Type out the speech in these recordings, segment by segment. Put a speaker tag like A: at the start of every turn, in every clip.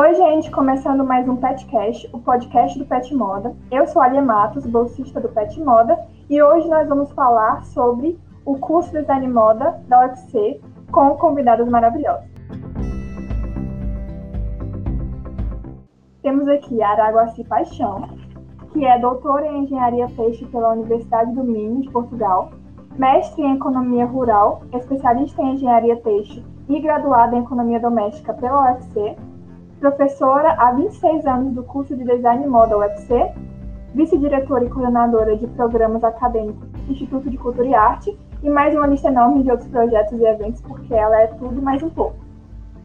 A: Oi, gente, começando mais um Petcast, o podcast do Pet Moda. Eu sou a Alia Matos, bolsista do Pet Moda, e hoje nós vamos falar sobre o curso de Design Moda da UFC com convidados maravilhosos. Temos aqui a Araguaci Paixão, que é doutora em Engenharia Peixe pela Universidade do Minho, de Portugal, mestre em Economia Rural, especialista em Engenharia Têxtil e graduada em Economia Doméstica pela UFC, professora há 26 anos do curso de Design Moda UFC, vice-diretora e coordenadora de programas acadêmicos do Instituto de Cultura e Arte e mais uma lista enorme de outros projetos e eventos, porque ela é tudo mais um pouco.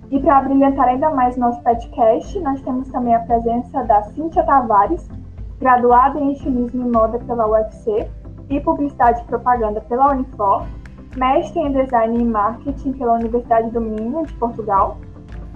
A: E para brilhantar ainda mais nosso podcast, nós temos também a presença da Cíntia Tavares, graduada em Estilismo e Moda pela UFC e Publicidade e Propaganda pela Unifor, mestre em Design e Marketing pela Universidade do Minho, de Portugal,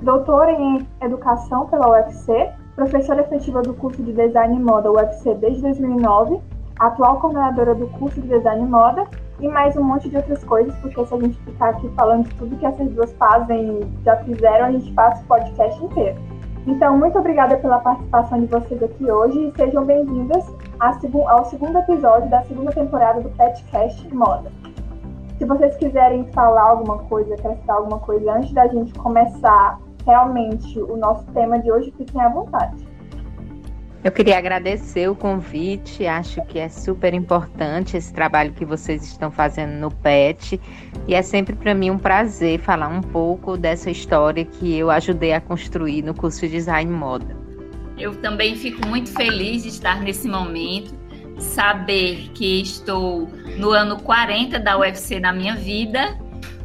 A: doutora em Educação pela UFC, professora efetiva do curso de Design e Moda UFC desde 2009, atual coordenadora do curso de Design e Moda e mais um monte de outras coisas, porque se a gente ficar aqui falando de tudo que essas duas fazem, já fizeram, a gente passa o podcast inteiro. Então, muito obrigada pela participação de vocês aqui hoje e sejam bem-vindas ao segundo episódio da segunda temporada do Petcast Moda. Se vocês quiserem falar alguma coisa, acrescentar alguma coisa antes da gente começar realmente o nosso tema de hoje, fiquem à vontade.
B: Eu queria agradecer o convite, acho que é super importante esse trabalho que vocês estão fazendo no PET e é sempre para mim um prazer falar um pouco dessa história que eu ajudei a construir no curso de Design Moda.
C: Eu também fico muito feliz de estar nesse momento, saber que estou no ano 40 da UFC na minha vida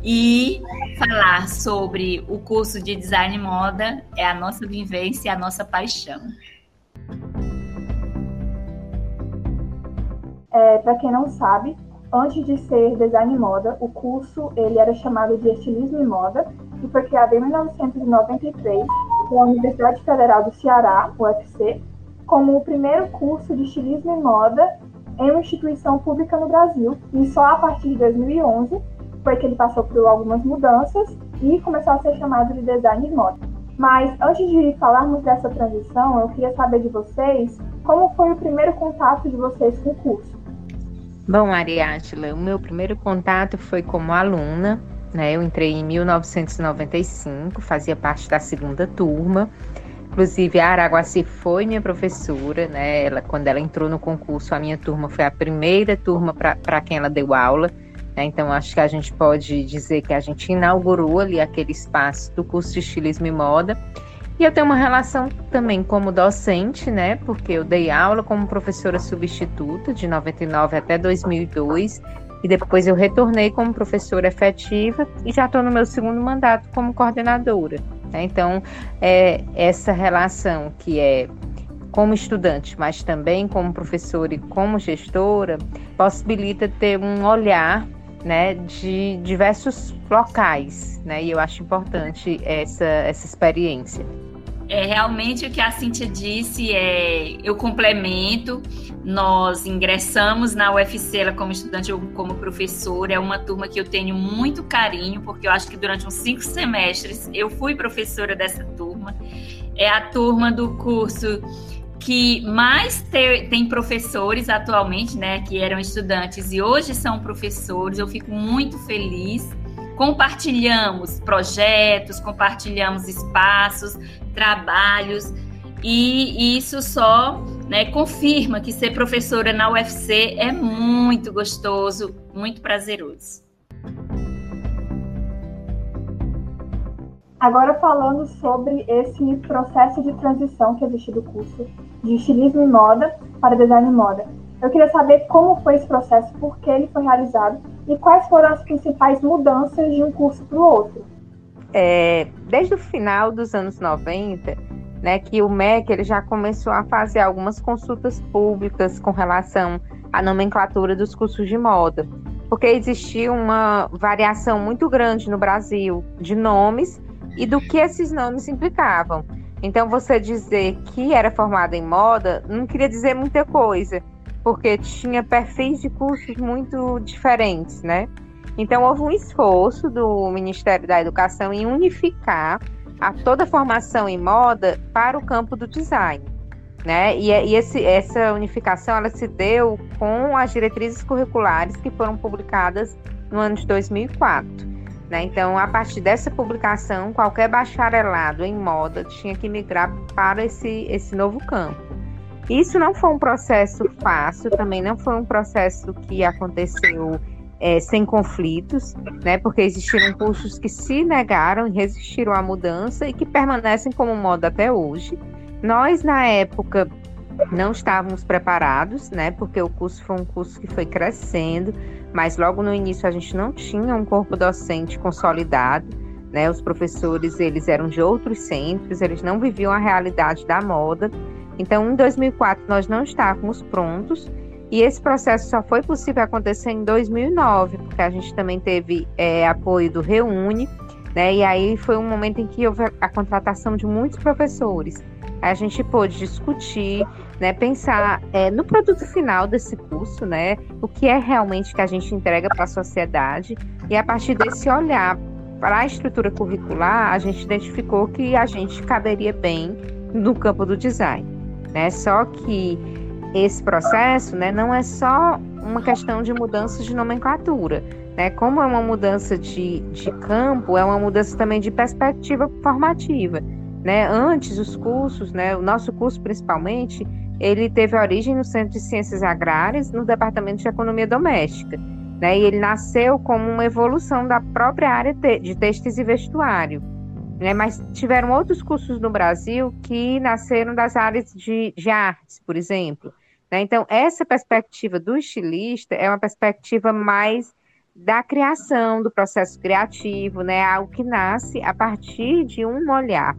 C: e falar sobre o curso de design moda é a nossa vivência, a nossa paixão.
A: É, Para quem não sabe, antes de ser design moda, o curso ele era chamado de estilismo e moda e foi criado em 1993 pela Universidade Federal do Ceará, UFC, como o primeiro curso de estilismo e moda em uma instituição pública no Brasil. E só a partir de 2011 foi que ele passou por algumas mudanças e começou a ser chamado de design de moda. Mas antes de falarmos dessa transição, eu queria saber de vocês como foi o primeiro contato de vocês com o curso.
B: Bom, Ariátila, o meu primeiro contato foi como aluna, né? Eu entrei em 1995, fazia parte da segunda turma. Inclusive, a Araguaci foi minha professora, né? Ela, quando ela entrou no concurso, a minha turma foi a primeira turma para quem ela deu aula. Né? Então, acho que a gente pode dizer que a gente inaugurou ali aquele espaço do curso de estilismo e moda. E eu tenho uma relação também como docente, né? Porque eu dei aula como professora substituta de 99 até 2002 e depois eu retornei como professora efetiva e já estou no meu segundo mandato como coordenadora. Né? Então, é, essa relação que é como estudante, mas também como professora e como gestora, possibilita ter um olhar né, de diversos locais, né, e eu acho importante essa, essa experiência.
C: É realmente o que a Cintia disse, é, eu complemento. Nós ingressamos na UFC ela como estudante ou como professora. É uma turma que eu tenho muito carinho, porque eu acho que durante uns cinco semestres eu fui professora dessa turma. É a turma do curso que mais ter, tem professores atualmente, né, que eram estudantes e hoje são professores. Eu fico muito feliz. Compartilhamos projetos, compartilhamos espaços, trabalhos e isso só né, confirma que ser professora na UFC é muito gostoso, muito prazeroso.
A: Agora falando sobre esse processo de transição que existe do curso de estilismo e moda para design e moda. Eu queria saber como foi esse processo, por que ele foi realizado e quais foram as principais mudanças de um curso para o outro.
B: É, desde o final dos anos 90, né, que o MEC ele já começou a fazer algumas consultas públicas com relação à nomenclatura dos cursos de moda, porque existia uma variação muito grande no Brasil de nomes e do que esses nomes implicavam. Então, você dizer que era formado em moda não queria dizer muita coisa, porque tinha perfis de cursos muito diferentes, né? Então, houve um esforço do Ministério da Educação em unificar a toda a formação em moda para o campo do design. Né? E, e esse, essa unificação ela se deu com as diretrizes curriculares que foram publicadas no ano de 2004. Né? Então, a partir dessa publicação, qualquer bacharelado em moda tinha que migrar para esse, esse novo campo. Isso não foi um processo fácil, também não foi um processo que aconteceu é, sem conflitos, né? Porque existiram cursos que se negaram e resistiram à mudança e que permanecem como moda até hoje. Nós, na época, não estávamos preparados, né? Porque o curso foi um curso que foi crescendo, mas logo no início a gente não tinha um corpo docente consolidado, né? Os professores, eles eram de outros centros, eles não viviam a realidade da moda. Então, em 2004 nós não estávamos prontos e esse processo só foi possível acontecer em 2009, porque a gente também teve é, apoio do Reúne, né? E aí foi um momento em que houve a contratação de muitos professores a gente pôde discutir, né, pensar é, no produto final desse curso, né, o que é realmente que a gente entrega para a sociedade, e a partir desse olhar para a estrutura curricular, a gente identificou que a gente caberia bem no campo do design. Né? Só que esse processo né, não é só uma questão de mudança de nomenclatura. Né? Como é uma mudança de, de campo, é uma mudança também de perspectiva formativa. Né? Antes, os cursos, né, o nosso curso principalmente, ele teve origem no Centro de Ciências Agrárias, no Departamento de Economia Doméstica. Né? E ele nasceu como uma evolução da própria área de textos e vestuário. Né? Mas tiveram outros cursos no Brasil que nasceram das áreas de, de artes, por exemplo. Né? Então, essa perspectiva do estilista é uma perspectiva mais da criação, do processo criativo, né? algo que nasce a partir de um olhar.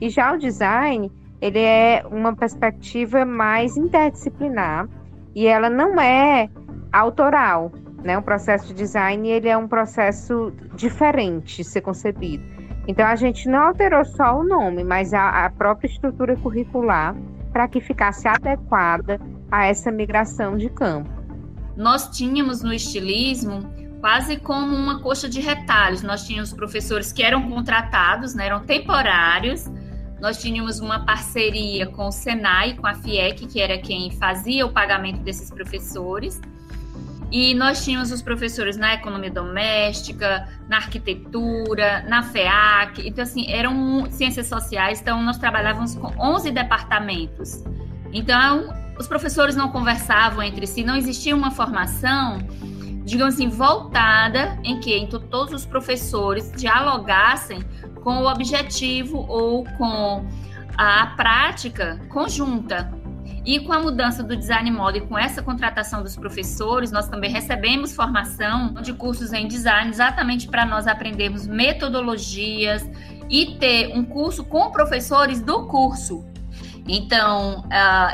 B: E já o design, ele é uma perspectiva mais interdisciplinar e ela não é autoral, né? O processo de design, ele é um processo diferente de ser concebido. Então a gente não alterou só o nome, mas a, a própria estrutura curricular para que ficasse adequada a essa migração de campo.
C: Nós tínhamos no estilismo quase como uma coxa de retalhos. Nós tínhamos professores que eram contratados, né, eram temporários, nós tínhamos uma parceria com o Senai, com a FIEC, que era quem fazia o pagamento desses professores. E nós tínhamos os professores na economia doméstica, na arquitetura, na FEAC. Então, assim, eram ciências sociais. Então, nós trabalhávamos com 11 departamentos. Então, os professores não conversavam entre si, não existia uma formação, digamos assim, voltada em que então, todos os professores dialogassem com o objetivo ou com a prática conjunta. E com a mudança do design moda e com essa contratação dos professores, nós também recebemos formação de cursos em design exatamente para nós aprendermos metodologias e ter um curso com professores do curso. Então,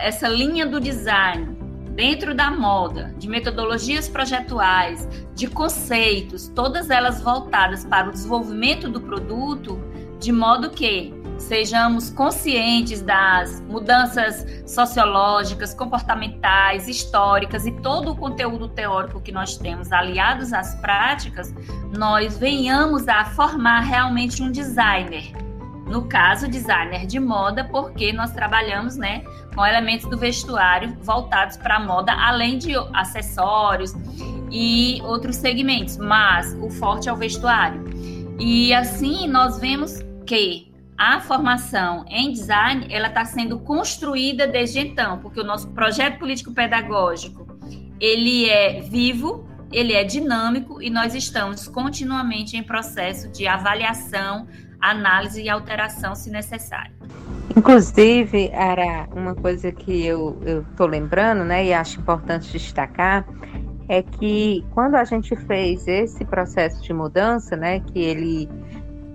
C: essa linha do design dentro da moda, de metodologias projetuais, de conceitos, todas elas voltadas para o desenvolvimento do produto, de modo que sejamos conscientes das mudanças sociológicas, comportamentais, históricas e todo o conteúdo teórico que nós temos aliados às práticas, nós venhamos a formar realmente um designer. No caso, designer de moda, porque nós trabalhamos, né, com elementos do vestuário voltados para a moda, além de acessórios e outros segmentos, mas o forte é o vestuário. E assim nós vemos que a formação em design ela está sendo construída desde então, porque o nosso projeto político pedagógico ele é vivo, ele é dinâmico e nós estamos continuamente em processo de avaliação, análise e alteração se necessário.
B: Inclusive, era uma coisa que eu estou lembrando, né, e acho importante destacar, é que quando a gente fez esse processo de mudança, né, que ele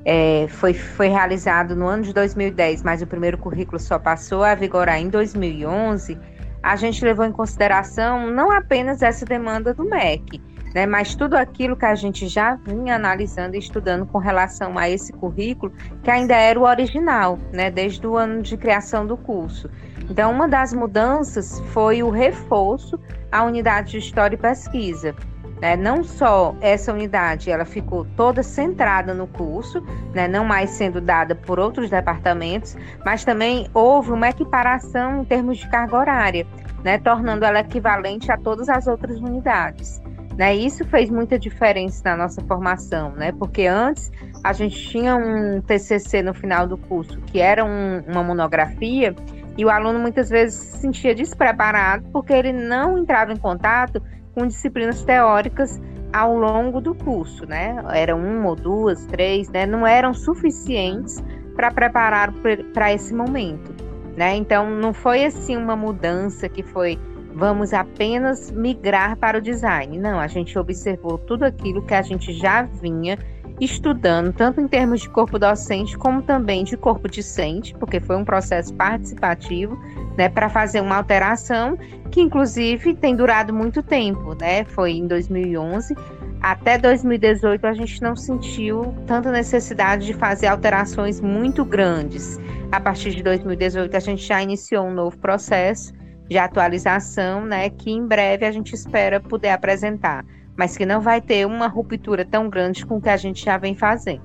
B: é, foi, foi realizado no ano de 2010, mas o primeiro currículo só passou a vigorar em 2011, a gente levou em consideração não apenas essa demanda do MEC, né, mas tudo aquilo que a gente já vinha analisando e estudando com relação a esse currículo, que ainda era o original, né, desde o ano de criação do curso. Então, uma das mudanças foi o reforço à unidade de História e Pesquisa. Né? Não só essa unidade, ela ficou toda centrada no curso, né? não mais sendo dada por outros departamentos, mas também houve uma equiparação em termos de carga horária, né? tornando ela equivalente a todas as outras unidades. Né? Isso fez muita diferença na nossa formação, né? porque antes a gente tinha um TCC no final do curso, que era um, uma monografia, e o aluno muitas vezes se sentia despreparado porque ele não entrava em contato com disciplinas teóricas ao longo do curso, né? Eram uma ou duas, três, né? Não eram suficientes para preparar para esse momento, né? Então não foi assim uma mudança que foi vamos apenas migrar para o design. Não, a gente observou tudo aquilo que a gente já vinha estudando, tanto em termos de corpo docente, como também de corpo discente, porque foi um processo participativo, né, para fazer uma alteração que, inclusive, tem durado muito tempo, né? Foi em 2011 até 2018 a gente não sentiu tanta necessidade de fazer alterações muito grandes. A partir de 2018 a gente já iniciou um novo processo de atualização, né, que em breve a gente espera poder apresentar mas que não vai ter uma ruptura tão grande com o que a gente já vem fazendo.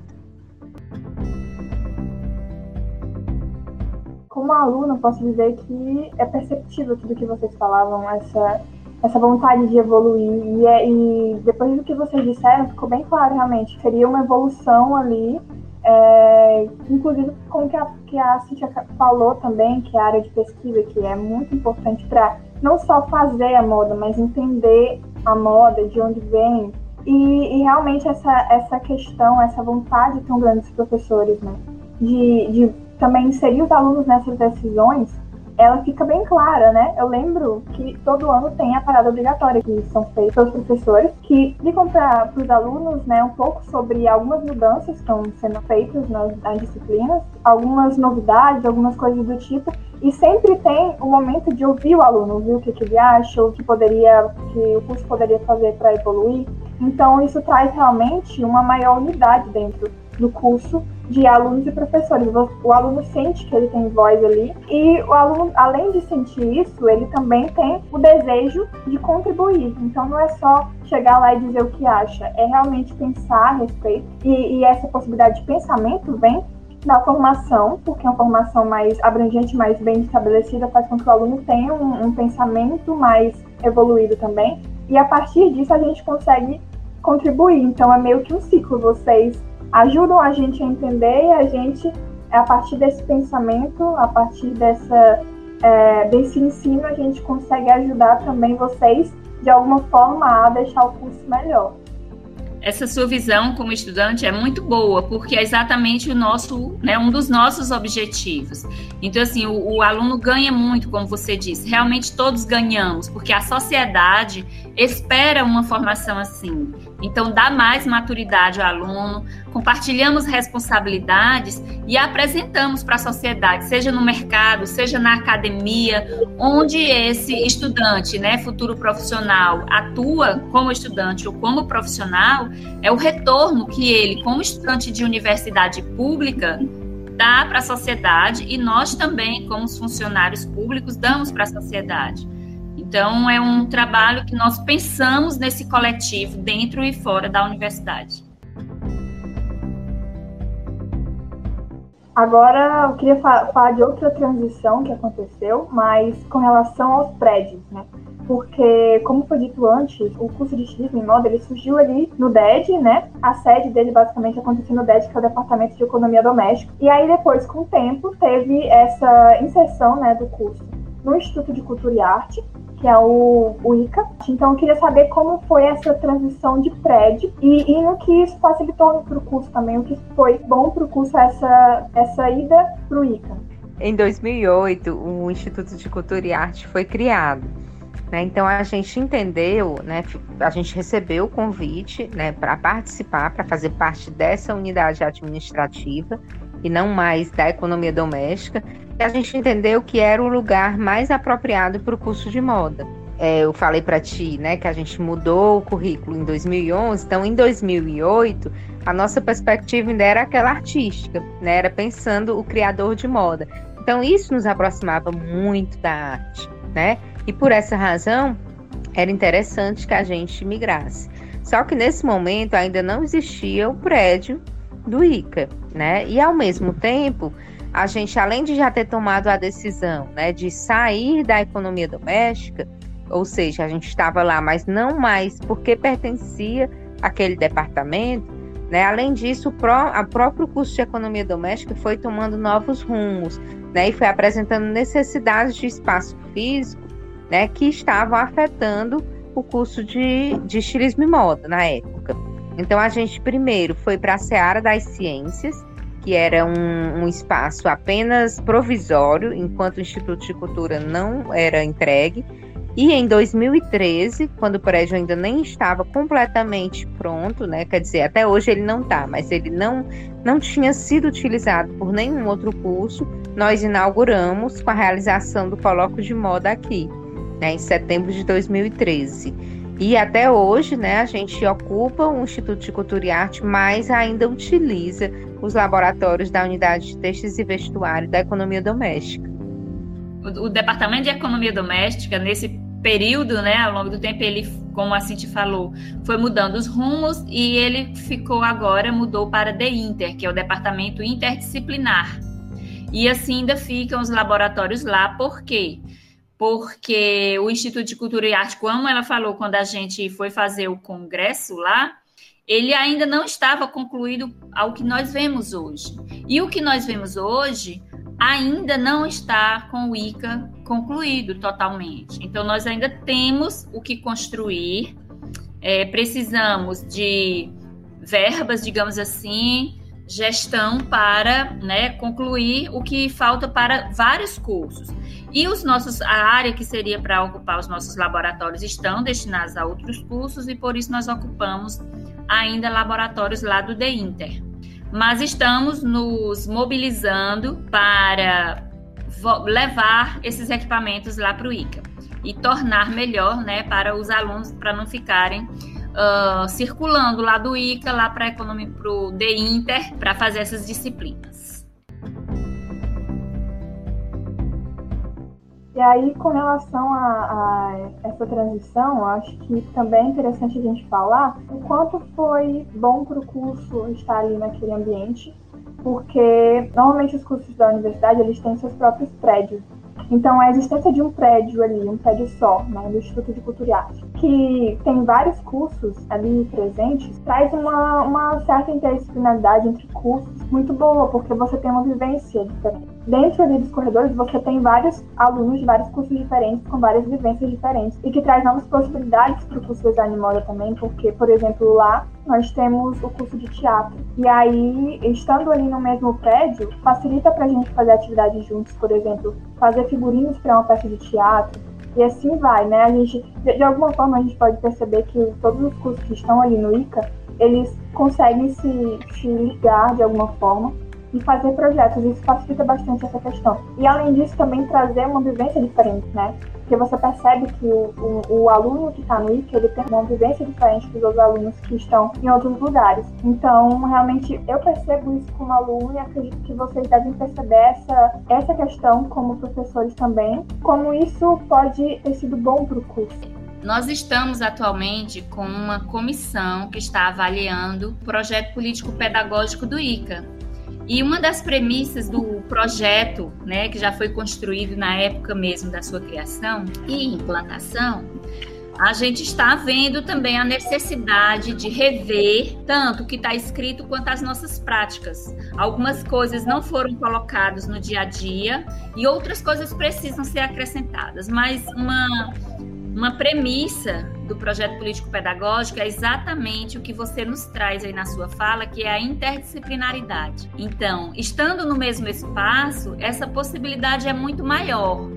A: Como aluna, posso dizer que é perceptível tudo que vocês falavam, essa, essa vontade de evoluir. E, é, e depois do que vocês disseram, ficou bem claro realmente. Seria uma evolução ali é, inclusive, como que a, que a Cintia falou também, que é a área de pesquisa, que é muito importante para não só fazer a moda, mas entender a moda, de onde vem. E, e, realmente essa, essa questão, essa vontade tão grande dos professores, né? De, de também inserir os alunos nessas decisões, ela fica bem clara, né? Eu lembro que todo ano tem a parada obrigatória que são feitas pelos professores, que explicam para os alunos, né, um pouco sobre algumas mudanças que estão sendo feitas nas, nas disciplinas, algumas novidades, algumas coisas do tipo, e sempre tem o momento de ouvir o aluno, ouvir o que, que ele acha, o que poderia, que o curso poderia fazer para evoluir. Então isso traz realmente uma maior unidade dentro do curso de alunos e professores. O aluno sente que ele tem voz ali e o aluno, além de sentir isso, ele também tem o desejo de contribuir. Então não é só chegar lá e dizer o que acha, é realmente pensar a respeito. E, e essa possibilidade de pensamento vem da formação, porque é uma formação mais abrangente, mais bem estabelecida, faz com que o aluno tenha um, um pensamento mais evoluído também. E a partir disso a gente consegue contribuir. Então é meio que um ciclo. Vocês ajudam a gente a entender e a gente, a partir desse pensamento, a partir dessa, é, desse ensino, a gente consegue ajudar também vocês, de alguma forma, a deixar o curso melhor
C: essa sua visão como estudante é muito boa, porque é exatamente o nosso, né, um dos nossos objetivos. Então, assim, o, o, aluno ganha muito, como você disse, realmente todos ganhamos, porque a sociedade espera uma formação assim. Então, dá mais maturidade ao aluno, compartilhamos responsabilidades e apresentamos para a sociedade, seja no mercado, seja na academia, onde esse estudante, né, futuro profissional, atua como estudante ou como profissional, é o retorno que ele, como estudante de universidade pública, dá para a sociedade e nós também, como funcionários públicos, damos para a sociedade. Então, é um trabalho que nós pensamos nesse coletivo dentro e fora da universidade.
A: Agora, eu queria falar de outra transição que aconteceu, mas com relação aos prédios, né? Porque, como foi dito antes, o curso de estilismo em moda ele surgiu ali no DED, né? A sede dele basicamente aconteceu no DED, que é o Departamento de Economia Doméstica. E aí, depois, com o tempo, teve essa inserção né, do curso no Instituto de Cultura e Arte, que é o, o ICA. Então, eu queria saber como foi essa transição de prédio e, e no que isso facilitou para o curso também, o que foi bom para o curso essa, essa ida para o ICA.
B: Em 2008, o Instituto de Cultura e Arte foi criado. Né? Então a gente entendeu, né? a gente recebeu o convite né, para participar, para fazer parte dessa unidade administrativa e não mais da economia doméstica a gente entendeu que era o lugar mais apropriado para o curso de moda. É, eu falei para ti, né, que a gente mudou o currículo em 2011, então em 2008 a nossa perspectiva ainda era aquela artística, né, era pensando o criador de moda. Então isso nos aproximava muito da arte, né? E por essa razão era interessante que a gente migrasse. Só que nesse momento ainda não existia o prédio do ICA, né? E ao mesmo tempo, a gente, além de já ter tomado a decisão né, de sair da economia doméstica, ou seja, a gente estava lá, mas não mais porque pertencia àquele departamento, né? Além disso, o, pró próprio curso de economia doméstica foi tomando novos rumos né? e foi apresentando necessidades de espaço físico né, que estavam afetando o curso de, de estilismo e moda na época. Então, a gente primeiro foi para a Seara das Ciências, que era um, um, espaço apenas provisório, enquanto o Instituto de Cultura não era entregue. E em 2013, quando o prédio ainda nem estava completamente pronto, né? Quer dizer, até hoje ele não está, mas ele não, não tinha sido utilizado por nenhum outro curso, nós inauguramos com a realização do colóquio de moda aqui, né, em setembro de 2013. E até hoje, né, a gente ocupa o Instituto de Cultura e Arte, mas ainda utiliza os laboratórios da Unidade de Textos e Vestuário da Economia Doméstica.
C: O, o Departamento de Economia Doméstica, nesse período, né, ao longo do tempo, ele, como a Cinti falou, foi mudando os rumos e ele ficou agora, mudou para The Inter, que é o Departamento Interdisciplinar. E assim ainda ficam os laboratórios lá, por quê? Porque o Instituto de Cultura e Arte, como ela falou quando a gente foi fazer o congresso lá, ele ainda não estava concluído ao que nós vemos hoje. E o que nós vemos hoje ainda não está com o ICA concluído totalmente. Então, nós ainda temos o que construir, é, precisamos de verbas, digamos assim, gestão para né, concluir o que falta para vários cursos. E os nossos, a área que seria para ocupar os nossos laboratórios estão destinados a outros cursos e por isso nós ocupamos ainda laboratórios lá do The Inter mas estamos nos mobilizando para levar esses equipamentos lá para o ICA e tornar melhor, né, para os alunos, para não ficarem uh, circulando lá do ICA, lá para o The Inter, para fazer essas disciplinas.
A: E aí, com relação a, a, essa transição, eu acho que também é interessante a gente falar o quanto foi bom para o curso estar ali naquele ambiente, porque normalmente os cursos da universidade eles têm seus próprios prédios. Então, a existência de um prédio ali, um prédio só, né, do Instituto de Cultura e Arte, que tem vários cursos ali presentes, traz uma, uma certa interdisciplinaridade entre cursos muito boa, porque você tem uma vivência diferente dentro ali dos corredores você tem vários alunos de vários cursos diferentes, com várias vivências diferentes, e que traz novas possibilidades para o curso de design moda também, porque, por exemplo, lá nós temos o curso de teatro. E aí, estando ali no mesmo prédio, facilita para a gente fazer atividades juntos, por exemplo, fazer figurinos para uma peça de teatro, e assim vai, né? A gente, de, alguma forma, a gente pode perceber que todos os cursos que estão ali no ICA, eles conseguem se, se ligar de alguma forma e fazer projetos. Isso facilita bastante essa questão. E além disso, também trazer uma vivência diferente, né? Porque você percebe que o, o, o aluno que está no IC, ele tem uma vivência diferente dos outros alunos que estão em outros lugares. Então, realmente, eu percebo isso como aluno e acredito que vocês devem perceber essa, essa questão como professores também, como isso pode ter sido bom para o curso.
C: Nós estamos atualmente com uma comissão que está avaliando o projeto político pedagógico do ICA, e uma das premissas do projeto, né, que já foi construído na época mesmo da sua criação e implantação, a gente está vendo também a necessidade de rever tanto o que está escrito quanto as nossas práticas. Algumas coisas não foram colocadas no dia a dia e outras coisas precisam ser acrescentadas, mas uma uma premissa do projeto político pedagógico é exatamente o que você nos traz aí na sua fala, que é a interdisciplinaridade. Então, estando no mesmo espaço, essa possibilidade é muito maior.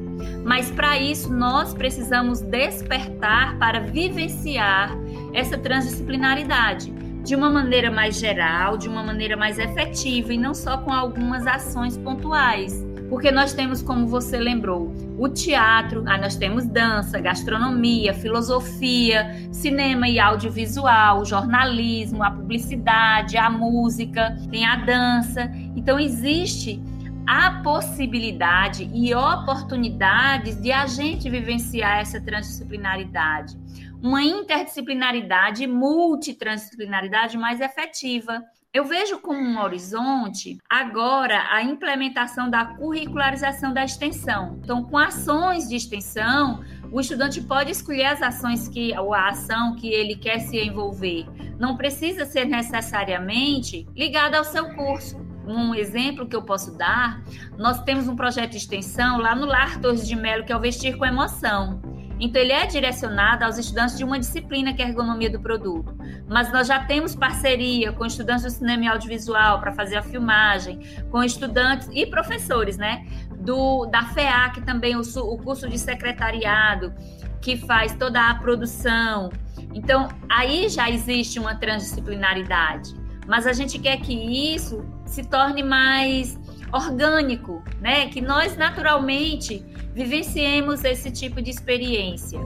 C: Mas para isso nós precisamos despertar para vivenciar essa transdisciplinaridade de uma maneira mais geral, de uma maneira mais efetiva e não só com algumas ações pontuais. Porque nós temos, como você lembrou, o teatro, aí nós temos dança, gastronomia, filosofia, cinema e audiovisual, jornalismo, a publicidade, a música, tem a dança. Então existe a possibilidade e oportunidades de a gente vivenciar essa transdisciplinaridade. uma interdisciplinaridade, multitransdisciplinaridade mais efetiva. Eu vejo como um horizonte agora a implementação da curricularização da extensão. Então, com ações de extensão, o estudante pode escolher as ações que ou a ação que ele quer se envolver. Não precisa ser necessariamente ligada ao seu curso. Um exemplo que eu posso dar, nós temos um projeto de extensão lá no Lar Torres de Melo, que é o Vestir com Emoção. Então, ele é direcionado aos estudantes de uma disciplina que é a ergonomia do produto. Mas nós já temos parceria com estudantes do cinema e audiovisual para fazer a filmagem, com estudantes e professores, né? Do, da FEAC também, o, o curso de secretariado, que faz toda a produção. Então, aí já existe uma transdisciplinaridade. Mas a gente quer que isso se torne mais orgânico, né? Que nós naturalmente vivenciemos esse tipo de experiência.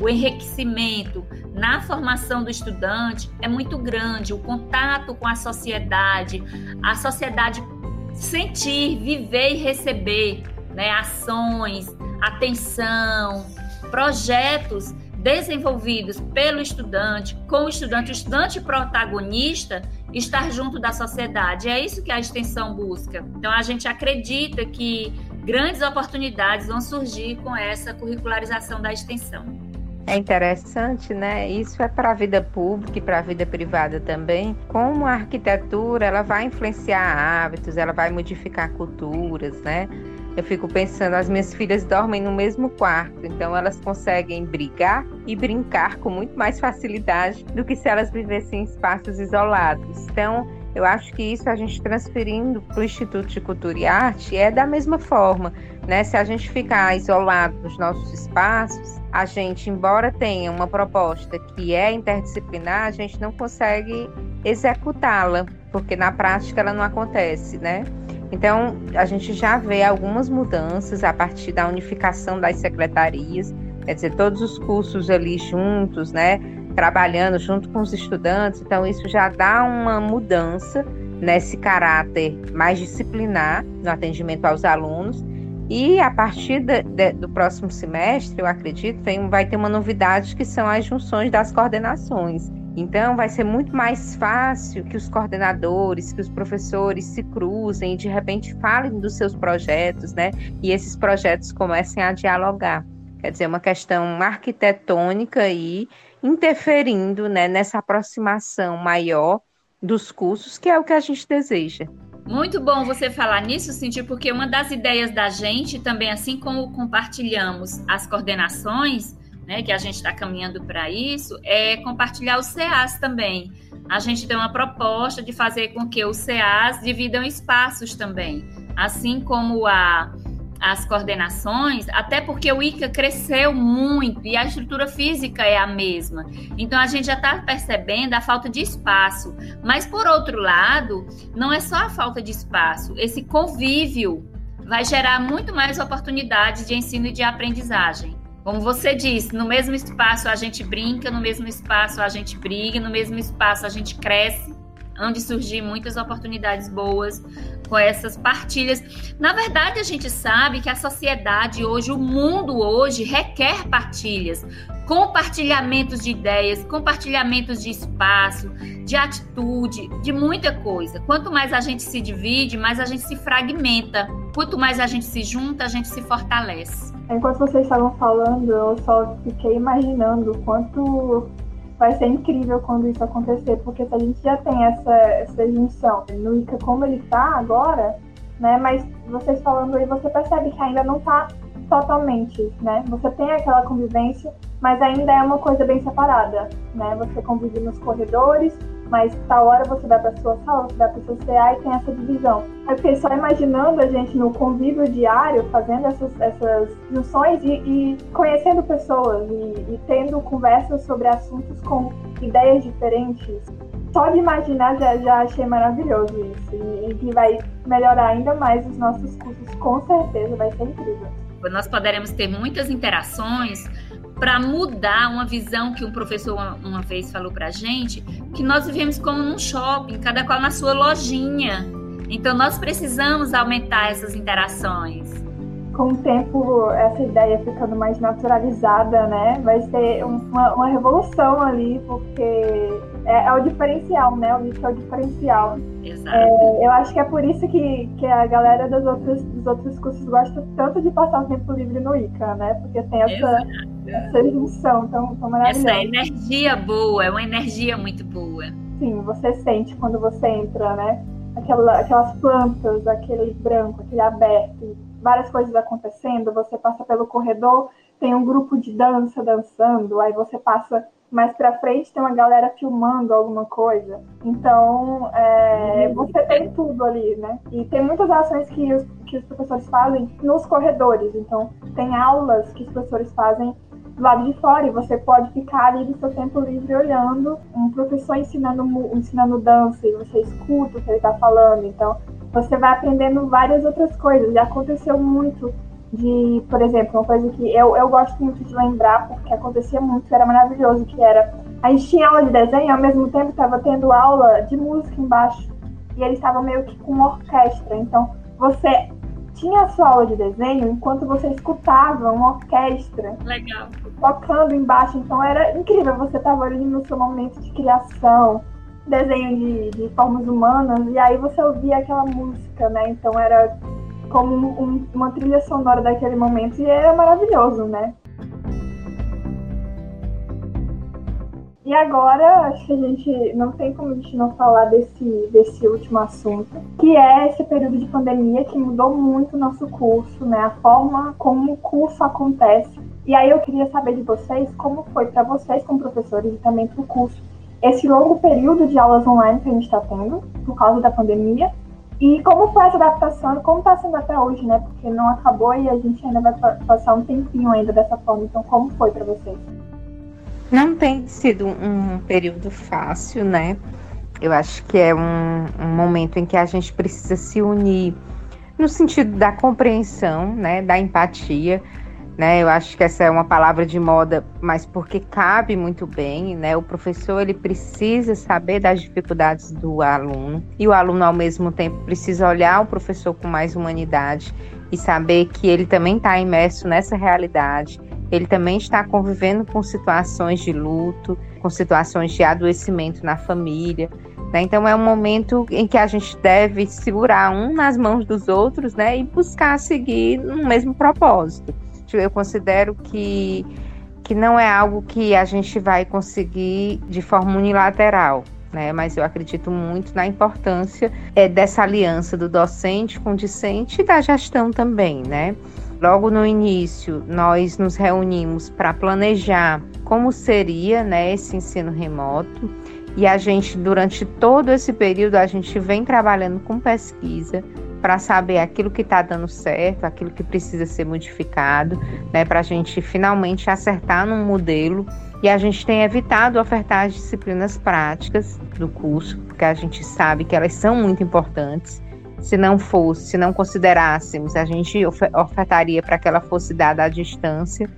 C: O enriquecimento na formação do estudante é muito grande, o contato com a sociedade, a sociedade sentir, viver e receber né, ações, atenção, projetos desenvolvidos pelo estudante, com o estudante, o estudante protagonista, estar junto da sociedade. É isso que a extensão busca. Então, a gente acredita que grandes oportunidades vão surgir com essa curricularização da extensão.
B: É interessante, né? Isso é para a vida pública e para a vida privada também. Como a arquitetura, ela vai influenciar hábitos, ela vai modificar culturas, né? Eu fico pensando, as minhas filhas dormem no mesmo quarto, então elas conseguem brigar e brincar com muito mais facilidade do que se elas vivessem em espaços isolados. Então, eu acho que isso a gente transferindo para o Instituto de Cultura e Arte é da mesma forma, né? Se a gente ficar isolado nos nossos espaços, a gente, embora tenha uma proposta que é interdisciplinar, a gente não consegue executá-la, porque na prática ela não acontece, né? Então, a gente já vê algumas mudanças a partir da unificação das secretarias, quer dizer, todos os cursos ali juntos, né, trabalhando junto com os estudantes. Então, isso já dá uma mudança nesse caráter mais disciplinar no atendimento aos alunos. E a partir de, de, do próximo semestre, eu acredito, tem, vai ter uma novidade que são as junções das coordenações. Então, vai ser muito mais fácil que os coordenadores, que os professores se cruzem e de repente falem dos seus projetos, né? E esses projetos comecem a dialogar. Quer dizer, uma questão arquitetônica e interferindo né, nessa aproximação maior dos cursos, que é o que a gente deseja.
C: Muito bom você falar nisso, Cintia, porque uma das ideias da gente também, assim como compartilhamos as coordenações, né, que a gente está caminhando para isso, é compartilhar os CAs também. A gente tem uma proposta de fazer com que os CAs dividam espaços também, assim como a, as coordenações, até porque o ICA cresceu muito e a estrutura física é a mesma. Então a gente já está percebendo a falta de espaço. Mas por outro lado, não é só a falta de espaço, esse convívio vai gerar muito mais oportunidades de ensino e de aprendizagem. Como você disse, no mesmo espaço a gente brinca, no mesmo espaço a gente briga, no mesmo espaço a gente cresce, onde surgir muitas oportunidades boas com essas partilhas. Na verdade, a gente sabe que a sociedade hoje, o mundo hoje, requer partilhas, compartilhamentos de ideias, compartilhamentos de espaço, de atitude, de muita coisa. Quanto mais a gente se divide, mais a gente se fragmenta. Quanto mais a gente se junta, a gente se fortalece.
A: Enquanto vocês estavam falando, eu só fiquei imaginando o quanto vai ser incrível quando isso acontecer, porque se a gente já tem essa, essa junção no ICA como ele está agora, né? Mas vocês falando aí, você percebe que ainda não está totalmente, né? Você tem aquela convivência, mas ainda é uma coisa bem separada, né? Você convive nos corredores, mas tal hora você vai para sua sala, você vai para seu CA e tem essa divisão. Eu fiquei só imaginando a gente no convívio diário, fazendo essas, essas junções e, e conhecendo pessoas e, e, tendo conversas sobre assuntos com ideias diferentes. Só de imaginar já, já achei maravilhoso isso e, e que vai melhorar ainda mais os nossos cursos, com certeza vai ser incrível.
C: Nós poderemos ter muitas interações para mudar uma visão que um professor uma, uma vez falou para a gente, que nós vivemos como num shopping, cada qual na sua lojinha. Então nós precisamos aumentar essas interações.
A: com o tempo essa ideia ficando mais naturalizada, né? Vai ser uma, uma revolução ali, porque é, é, o diferencial, né? O livro é o diferencial.
C: Exato. É,
A: eu acho que é por isso que, que a galera das outras, dos outros cursos gosta tanto de passar o tempo livre no ICA, né? Porque tem essa, essa junção tão, tão maravilhosa.
C: Essa energia boa, é uma energia muito boa.
A: Sim, você sente quando você entra, né? Aquela, aquelas plantas, aquele branco, aquele aberto, várias coisas acontecendo, você passa pelo corredor, tem um grupo de dança dançando, aí você passa mais para frente, tem uma galera filmando alguma coisa. Então, é, uhum. você tem tudo ali, né? E tem muitas ações que os, que os professores fazem nos corredores. Então, tem aulas que os professores fazem do lado de fora e você pode ficar ali no seu tempo livre olhando um professor ensinando, ensinando dança e você escuta o que ele está falando. Então, você vai aprendendo várias outras coisas. Já aconteceu muito de, por exemplo, uma coisa que eu, eu gosto muito de lembrar, porque acontecia muito, era maravilhoso, que era, a gente tinha aula de desenho, ao mesmo tempo estava tendo aula de música embaixo, e eles estavam meio que com uma orquestra, então você tinha a sua aula de desenho enquanto você escutava uma orquestra
C: Legal.
A: tocando embaixo, então era incrível, você estava ali no seu momento de criação, desenho de, de formas humanas, e aí você ouvia aquela música, né? Então era como um, uma trilha sonora daquele momento e era maravilhoso, né? E agora, acho que a gente não tem como a gente não falar desse, desse último assunto, que é esse período de pandemia que mudou muito o nosso curso, né? A forma como o curso acontece. E aí eu queria saber de vocês como foi para vocês como professores e também para o curso esse longo período de aulas online que a gente está tendo por causa da pandemia. E como foi essa adaptação, como está sendo até hoje, né? Porque não acabou e a gente ainda vai passar um tempinho ainda dessa forma. Então, como foi para vocês?
B: Não tem sido um período fácil, né? Eu acho que é um, um momento em que a gente precisa se unir no sentido da compreensão, né? Da empatia né? Eu acho que essa é uma palavra de moda, mas porque cabe muito bem, né? O professor ele precisa saber das dificuldades do aluno e o aluno ao mesmo tempo precisa olhar o professor com mais humanidade e saber que ele também está imerso nessa realidade. Ele também está convivendo com situações de luto, com situações de adoecimento na família. Né? Então é um momento em que a gente deve segurar um nas mãos dos outros, né, e buscar seguir no mesmo propósito eu considero que, que não é algo que a gente vai conseguir de forma unilateral. Né, mas eu acredito muito na importância é, dessa aliança do docente com o discente e da gestão também, né? Logo no início, nós nos reunimos para planejar como seria né, esse ensino remoto e a gente, durante todo esse período, a gente vem trabalhando com pesquisa, para saber aquilo que está dando certo, aquilo que precisa ser modificado, né, para a gente finalmente acertar num modelo. E a gente tem evitado ofertar as disciplinas práticas do curso, porque a gente sabe que elas são muito importantes. Se não fosse, se não considerássemos, a gente ofertaria para que ela fosse dada à distância,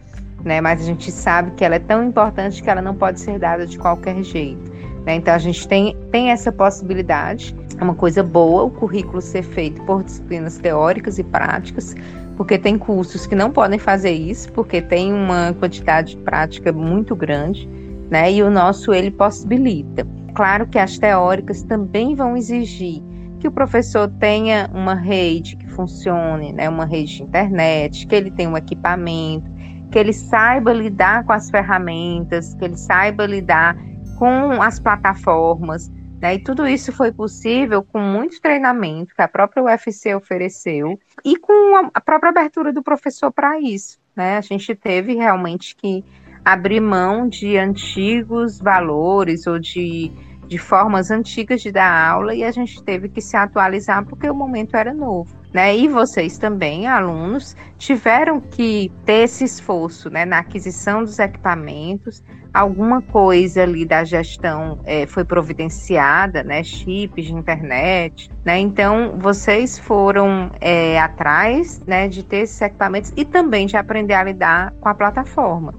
B: né? Mas a gente sabe que ela é tão importante que ela não pode ser dada de qualquer jeito. Né? Então a gente tem, tem essa possibilidade é uma coisa boa o currículo ser feito por disciplinas teóricas e práticas, porque tem cursos que não podem fazer isso, porque tem uma quantidade de prática muito grande, né? E o nosso ele possibilita. Claro que as teóricas também vão exigir que o professor tenha uma rede que funcione, né? Uma rede de internet, que ele tenha um equipamento, que ele saiba lidar com as ferramentas, que ele saiba lidar com as plataformas, né? E tudo isso foi possível com muito treinamento que a própria UFC ofereceu e com a própria abertura do professor para isso. Né? A gente teve realmente que abrir mão de antigos valores ou de, de formas antigas de dar aula e a gente teve que se atualizar porque o momento era novo né? E vocês também, alunos, tiveram que ter esse esforço, né, na aquisição dos equipamentos. Alguma coisa ali da gestão é, foi providenciada, né? Chips de internet, né? Então vocês foram é, atrás, né, de ter esses equipamentos e também de aprender a lidar com a plataforma.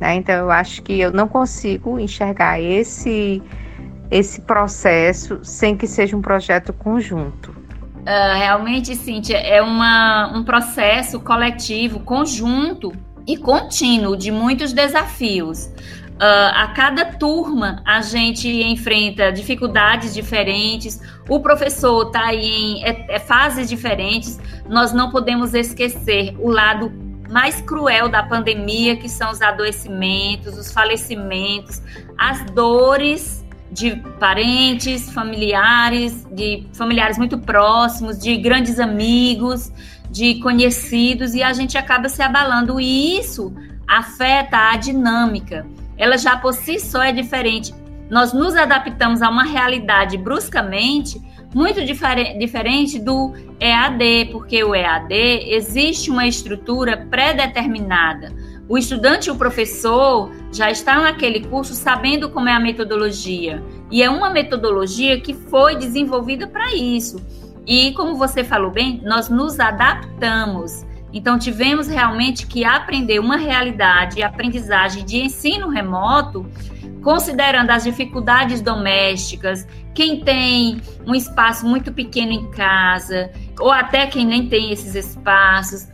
B: Né? Então eu acho que eu não consigo enxergar esse esse processo sem que seja um projeto conjunto.
C: Uh, realmente, Cíntia, é uma, um processo coletivo, conjunto e contínuo de muitos desafios. Uh, a cada turma a gente enfrenta dificuldades diferentes, o professor está em é, é, fases diferentes. Nós não podemos esquecer o lado mais cruel da pandemia, que são os adoecimentos, os falecimentos, as dores de parentes, familiares, de familiares muito próximos, de grandes amigos, de conhecidos, e a gente acaba se abalando. E isso afeta a dinâmica. Ela já por si só é diferente. Nós nos adaptamos a uma realidade bruscamente muito difere diferente do EAD, porque o EAD existe uma estrutura pré-determinada. O estudante e o professor já estão naquele curso sabendo como é a metodologia. E é uma metodologia que foi desenvolvida para isso. E como você falou bem, nós nos adaptamos. Então tivemos realmente que aprender uma realidade e aprendizagem de ensino remoto considerando as dificuldades domésticas, quem tem um espaço muito pequeno em casa, ou até quem nem tem esses espaços,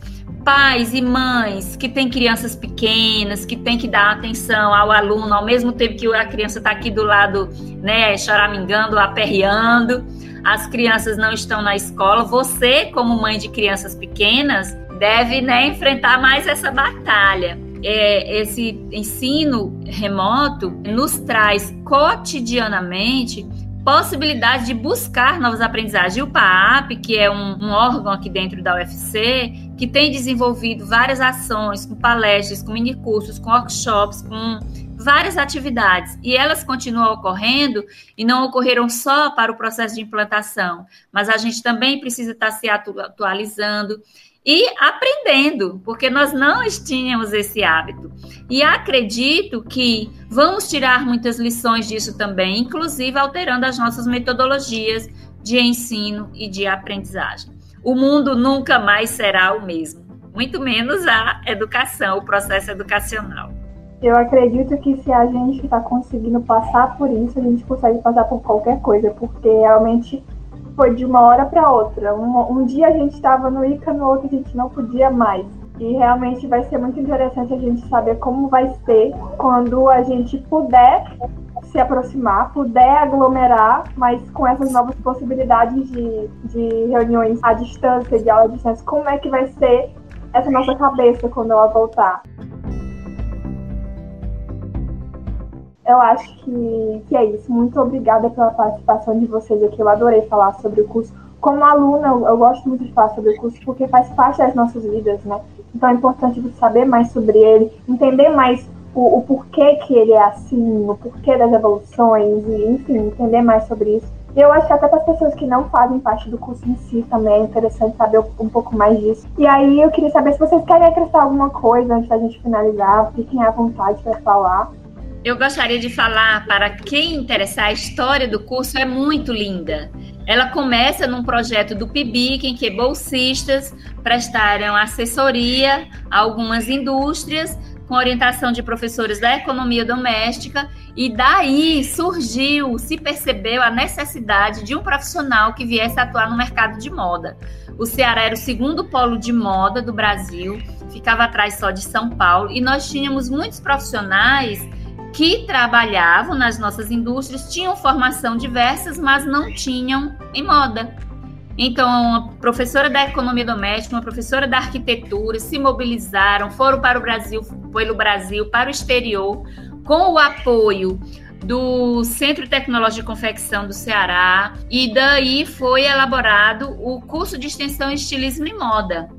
C: pais e mães que têm crianças pequenas, que têm que dar atenção ao aluno, ao mesmo tempo que a criança está aqui do lado, né, choramingando, aperreando, as crianças não estão na escola. Você, como mãe de crianças pequenas, deve né, enfrentar mais essa batalha é, esse ensino remoto nos traz cotidianamente possibilidade de buscar novas aprendizagens. E o PAAP, que é um, um, órgão aqui dentro da UFC, que tem desenvolvido várias ações, com palestras, com minicursos, com workshops, com várias atividades. E elas continuam ocorrendo e não ocorreram só para o processo de implantação, mas a gente também precisa estar se atualizando e aprendendo, porque nós não tínhamos esse hábito. E acredito que vamos tirar muitas lições disso também, inclusive alterando as nossas metodologias de ensino e de aprendizagem. O mundo nunca mais será o mesmo, muito menos a educação, o processo educacional.
A: Eu acredito que se a gente está conseguindo passar por isso, a gente consegue passar por qualquer coisa, porque realmente foi de uma hora para outra. Um, um, dia a gente estava no ICA, no outro a gente não podia mais. E realmente vai ser muito interessante a gente saber como vai ser quando a gente puder se aproximar, puder aglomerar, mas com essas novas possibilidades de, de reuniões à distância, de aula à distância, como é que vai ser essa nossa cabeça quando ela voltar? Eu acho que, que é isso. Muito obrigada pela participação de vocês aqui. Eu adorei falar sobre o curso. Como aluna, eu, eu gosto muito de falar sobre o curso porque faz parte das nossas vidas, né? Então é importante saber mais sobre ele, entender mais o, o porquê que ele é assim, o porquê das evoluções, e enfim, entender mais sobre isso. E eu acho que até para as pessoas que não fazem parte do curso em si também é interessante saber um pouco mais disso. E aí eu queria saber se vocês querem acrescentar alguma coisa antes da gente finalizar, fiquem à vontade para falar.
C: Eu gostaria de falar para quem interessar, a história do curso é muito linda. Ela começa num projeto do PIBIC, em que bolsistas prestaram assessoria a algumas indústrias, com orientação de professores da economia doméstica, e daí surgiu, se percebeu a necessidade de um profissional que viesse atuar no mercado de moda. O Ceará era o segundo polo de moda do Brasil, ficava atrás só de São Paulo, e nós tínhamos muitos profissionais que trabalhavam nas nossas indústrias tinham formação diversas, mas não tinham em moda. Então, uma professora da economia doméstica, uma professora da arquitetura se mobilizaram, foram para o Brasil, pelo Brasil, para o exterior, com o apoio do Centro Tecnológico de Confecção do Ceará, e daí foi elaborado o curso de extensão estilismo e moda.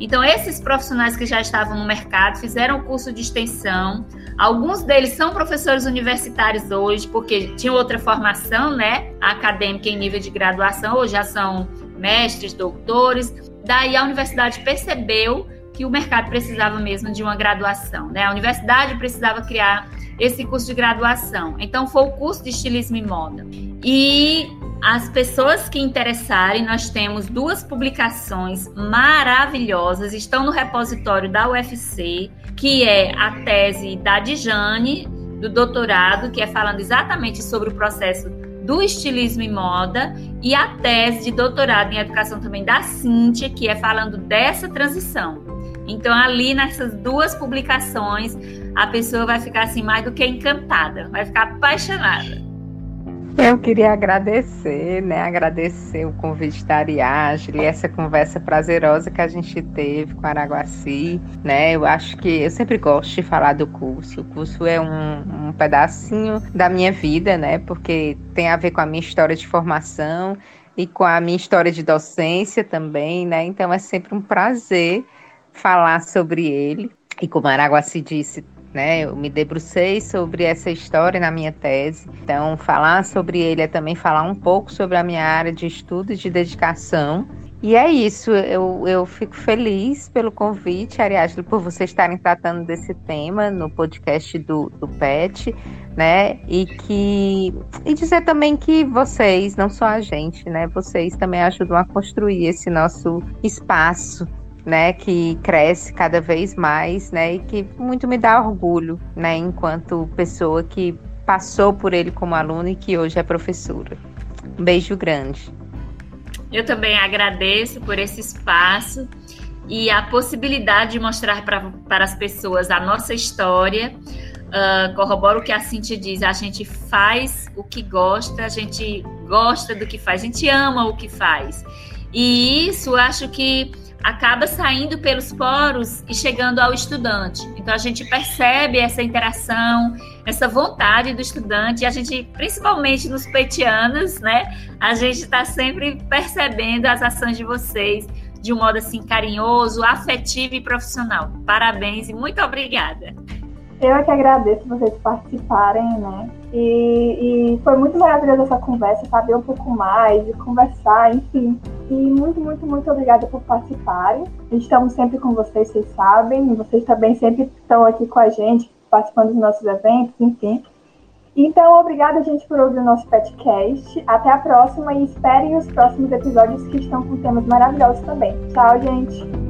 C: Então, esses profissionais que já estavam no mercado fizeram o curso de extensão, Alguns deles são professores universitários hoje, porque tinham outra formação, né, acadêmica em nível de graduação, ou já são mestres, doutores. Daí a universidade percebeu que o mercado precisava mesmo de uma graduação, né? A universidade precisava criar esse curso de graduação. Então foi o curso de estilismo e moda. E as pessoas que interessarem, nós temos duas publicações maravilhosas, estão no repositório da UFC, que é a tese da Dijane, do doutorado, que é falando exatamente sobre o processo do estilismo e moda e a tese de doutorado em educação também da Cíntia, que é falando dessa transição. Então, ali nessas duas publicações, a pessoa vai ficar assim mais do que encantada, vai ficar apaixonada.
B: Eu queria agradecer, né? Agradecer o convite da Ariadne, essa conversa prazerosa que a gente teve com Araguaci, né? Eu acho que eu sempre gosto de falar do curso. O curso é um, um pedacinho da minha vida, né? Porque tem a ver com a minha história de formação e com a minha história de docência também, né? Então é sempre um prazer falar sobre ele. E como Araguaci disse, né? Eu me debrucei sobre essa história na minha tese. Então, falar sobre ele é também falar um pouco sobre a minha área de estudo e de dedicação. E é isso, eu, eu fico feliz pelo convite, Ariadne, por vocês estarem tratando desse tema no podcast do, do PET, né? E que e dizer também que vocês, não só a gente, né? Vocês também ajudam a construir esse nosso espaço né, que cresce cada vez mais, né, e que muito me dá orgulho, né, enquanto pessoa que passou por ele como aluna e que hoje é professora. Um beijo grande.
C: Eu também agradeço por esse espaço e a possibilidade de mostrar pra, para as pessoas a nossa história. Uh, corroboro o que a Cintia diz: a gente faz o que gosta, a gente gosta do que faz, a gente ama o que faz. E isso acho que acaba saindo pelos poros e chegando ao estudante. Então a gente percebe essa interação, essa vontade do estudante, e a gente, principalmente nos petianos, né? A gente está sempre percebendo as ações de vocês de um modo assim carinhoso, afetivo e profissional. Parabéns e muito obrigada.
A: Eu é que agradeço vocês participarem, né? E, e, foi muito maravilhosa essa conversa, saber um pouco mais, conversar, enfim. E muito, muito, muito obrigada por participarem. Estamos sempre com vocês, vocês sabem. E vocês também sempre estão aqui com a gente, participando dos nossos eventos, enfim. Então, obrigada, gente, por ouvir o nosso podcast. Até a próxima e esperem os próximos episódios que estão com temas maravilhosos também. Tchau, gente!